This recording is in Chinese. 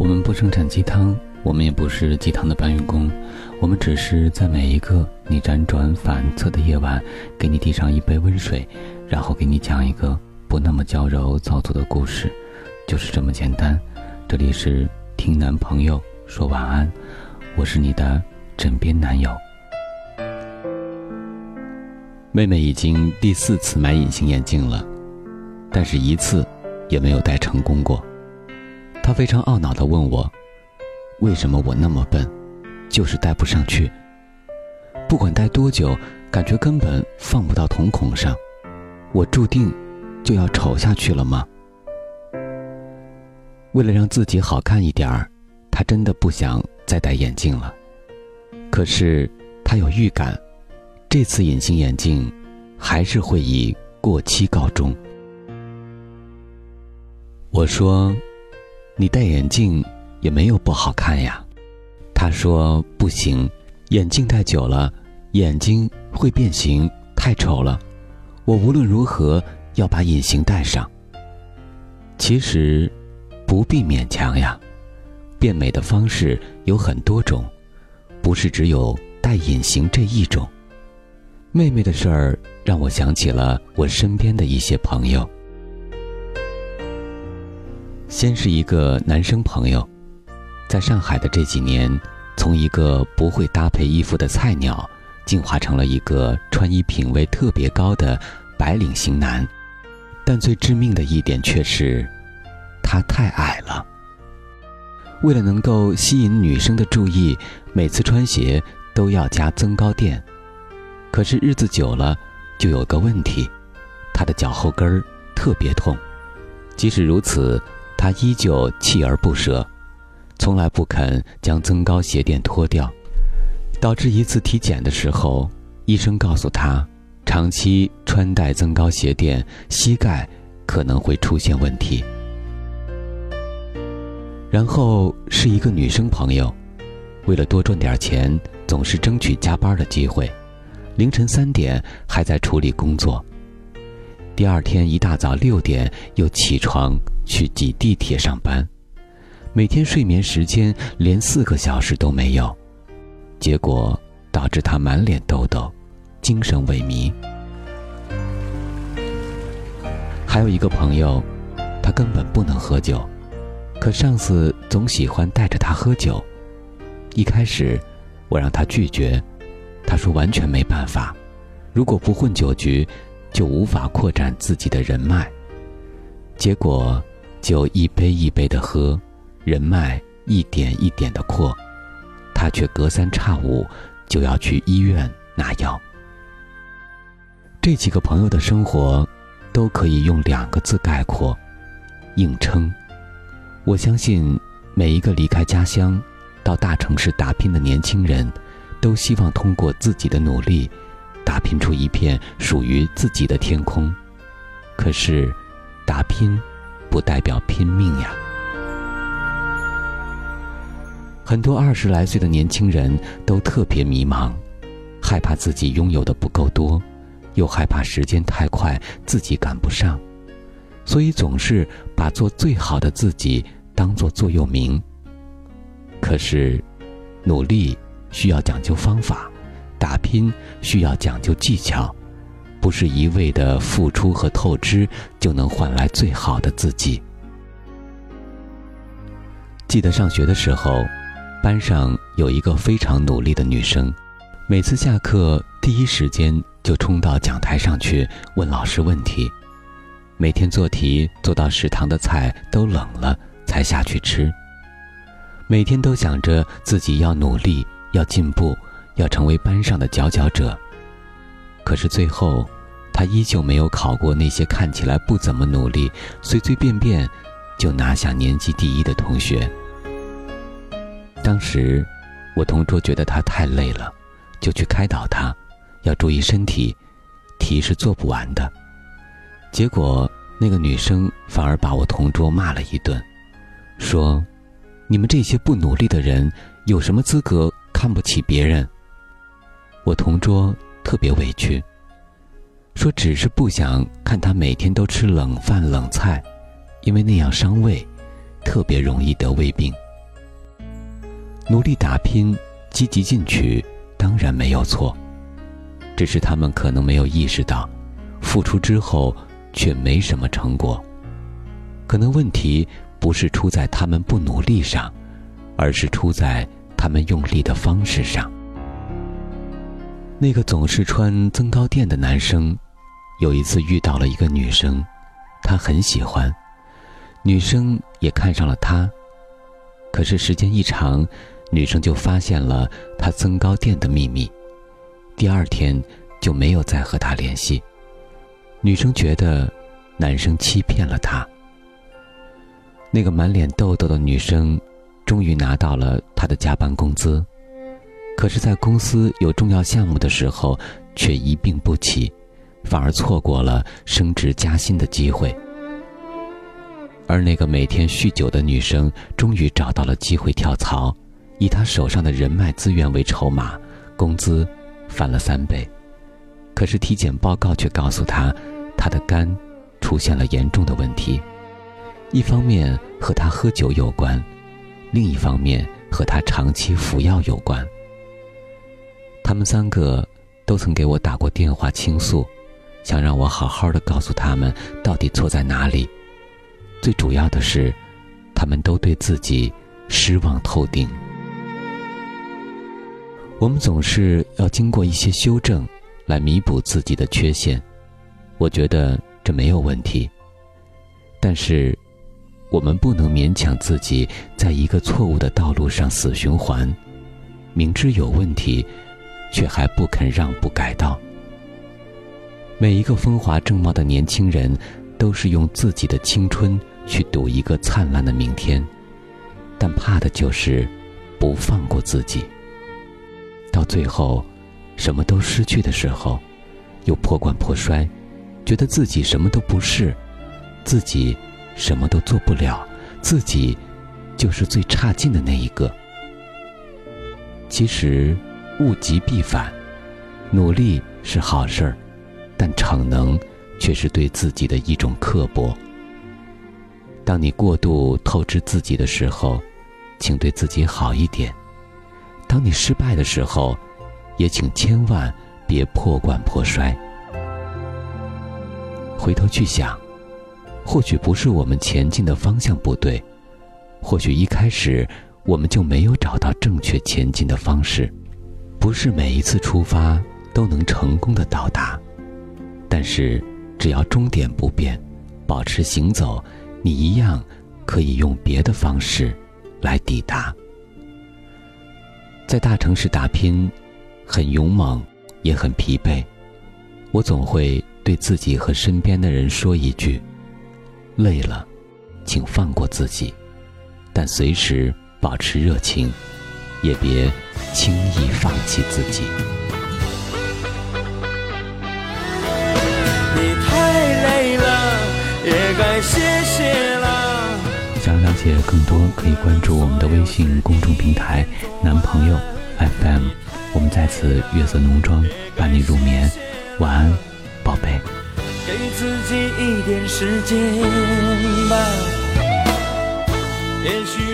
我们不生产鸡汤，我们也不是鸡汤的搬运工，我们只是在每一个你辗转反侧的夜晚，给你递上一杯温水，然后给你讲一个不那么娇柔造作的故事，就是这么简单。这里是听男朋友说晚安，我是你的枕边男友。妹妹已经第四次买隐形眼镜了，但是一次也没有戴成功过。他非常懊恼地问我：“为什么我那么笨，就是戴不上去？不管戴多久，感觉根本放不到瞳孔上，我注定就要丑下去了吗？”为了让自己好看一点儿，他真的不想再戴眼镜了。可是他有预感，这次隐形眼镜还是会以过期告终。我说。你戴眼镜也没有不好看呀，他说不行，眼镜戴久了眼睛会变形，太丑了。我无论如何要把隐形戴上。其实不必勉强呀，变美的方式有很多种，不是只有戴隐形这一种。妹妹的事儿让我想起了我身边的一些朋友。先是一个男生朋友，在上海的这几年，从一个不会搭配衣服的菜鸟，进化成了一个穿衣品味特别高的白领型男。但最致命的一点却是，他太矮了。为了能够吸引女生的注意，每次穿鞋都要加增高垫。可是日子久了，就有个问题，他的脚后跟儿特别痛。即使如此。他依旧锲而不舍，从来不肯将增高鞋垫脱掉，导致一次体检的时候，医生告诉他，长期穿戴增高鞋垫，膝盖可能会出现问题。然后是一个女生朋友，为了多赚点钱，总是争取加班的机会，凌晨三点还在处理工作。第二天一大早六点又起床去挤地铁上班，每天睡眠时间连四个小时都没有，结果导致他满脸痘痘，精神萎靡。还有一个朋友，他根本不能喝酒，可上司总喜欢带着他喝酒。一开始，我让他拒绝，他说完全没办法，如果不混酒局。就无法扩展自己的人脉，结果就一杯一杯的喝，人脉一点一点的扩，他却隔三差五就要去医院拿药。这几个朋友的生活，都可以用两个字概括：硬撑。我相信每一个离开家乡，到大城市打拼的年轻人，都希望通过自己的努力。打拼出一片属于自己的天空，可是，打拼不代表拼命呀。很多二十来岁的年轻人都特别迷茫，害怕自己拥有的不够多，又害怕时间太快自己赶不上，所以总是把做最好的自己当做座右铭。可是，努力需要讲究方法。打拼需要讲究技巧，不是一味的付出和透支就能换来最好的自己。记得上学的时候，班上有一个非常努力的女生，每次下课第一时间就冲到讲台上去问老师问题，每天做题做到食堂的菜都冷了才下去吃，每天都想着自己要努力要进步。要成为班上的佼佼者，可是最后，他依旧没有考过那些看起来不怎么努力、随随便便就拿下年级第一的同学。当时，我同桌觉得他太累了，就去开导他，要注意身体，题是做不完的。结果，那个女生反而把我同桌骂了一顿，说：“你们这些不努力的人，有什么资格看不起别人？”我同桌特别委屈，说只是不想看他每天都吃冷饭冷菜，因为那样伤胃，特别容易得胃病。努力打拼、积极进取，当然没有错。只是他们可能没有意识到，付出之后却没什么成果。可能问题不是出在他们不努力上，而是出在他们用力的方式上。那个总是穿增高垫的男生，有一次遇到了一个女生，他很喜欢，女生也看上了他。可是时间一长，女生就发现了他增高垫的秘密。第二天就没有再和他联系。女生觉得男生欺骗了她。那个满脸痘痘的女生终于拿到了他的加班工资，可是，在公司有重要项目的时候却一病不起，反而错过了升职加薪的机会。而那个每天酗酒的女生终于找到了机会跳槽，以她手上的人脉资源为筹码，工资。翻了三倍，可是体检报告却告诉她，她的肝出现了严重的问题。一方面和她喝酒有关，另一方面和她长期服药有关。他们三个都曾给我打过电话倾诉，想让我好好的告诉他们到底错在哪里。最主要的是，他们都对自己失望透顶。我们总是要经过一些修正，来弥补自己的缺陷，我觉得这没有问题。但是，我们不能勉强自己在一个错误的道路上死循环，明知有问题，却还不肯让步改道。每一个风华正茂的年轻人，都是用自己的青春去赌一个灿烂的明天，但怕的就是不放过自己。到最后，什么都失去的时候，又破罐破摔，觉得自己什么都不是，自己什么都做不了，自己就是最差劲的那一个。其实，物极必反，努力是好事儿，但逞能却是对自己的一种刻薄。当你过度透支自己的时候，请对自己好一点。当你失败的时候，也请千万别破罐破摔。回头去想，或许不是我们前进的方向不对，或许一开始我们就没有找到正确前进的方式。不是每一次出发都能成功的到达，但是只要终点不变，保持行走，你一样可以用别的方式来抵达。在大城市打拼，很勇猛，也很疲惫。我总会对自己和身边的人说一句：“累了，请放过自己，但随时保持热情，也别轻易放弃自己。”你太累了，也该歇歇了。想了解更多，可以关注我们的微信公众平台“男朋友 FM”。我们在此月色浓妆伴你入眠，晚安，宝贝。给自己一点时间吧，也许。